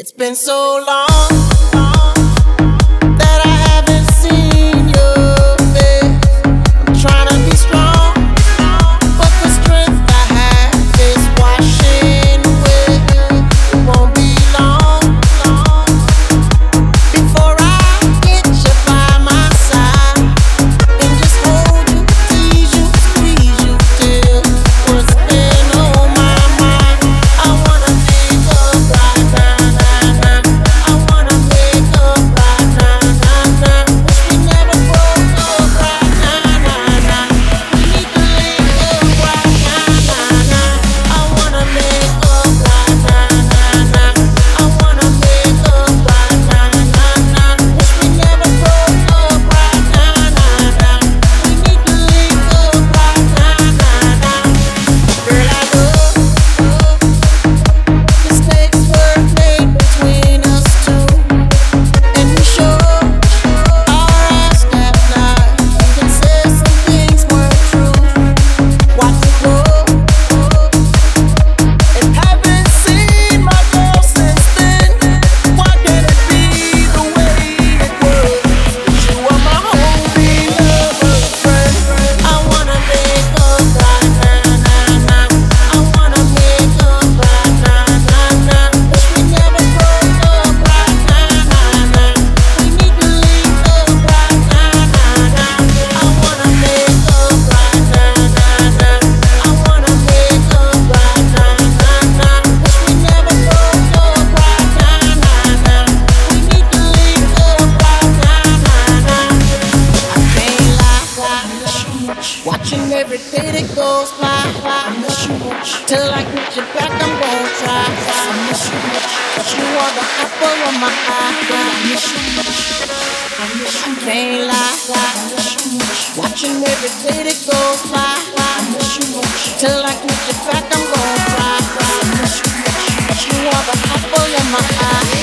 It's been so long. watching every day that goes by. I miss you much. Till I get you back, I'm gonna try. I miss you much. But you are the apple of my eye. I miss you much. I miss you. Can't lie. I miss you much. Watching every day that goes by. I miss you much. Till I get you back, I'm gonna try. I miss you much. But you are the apple of my eye.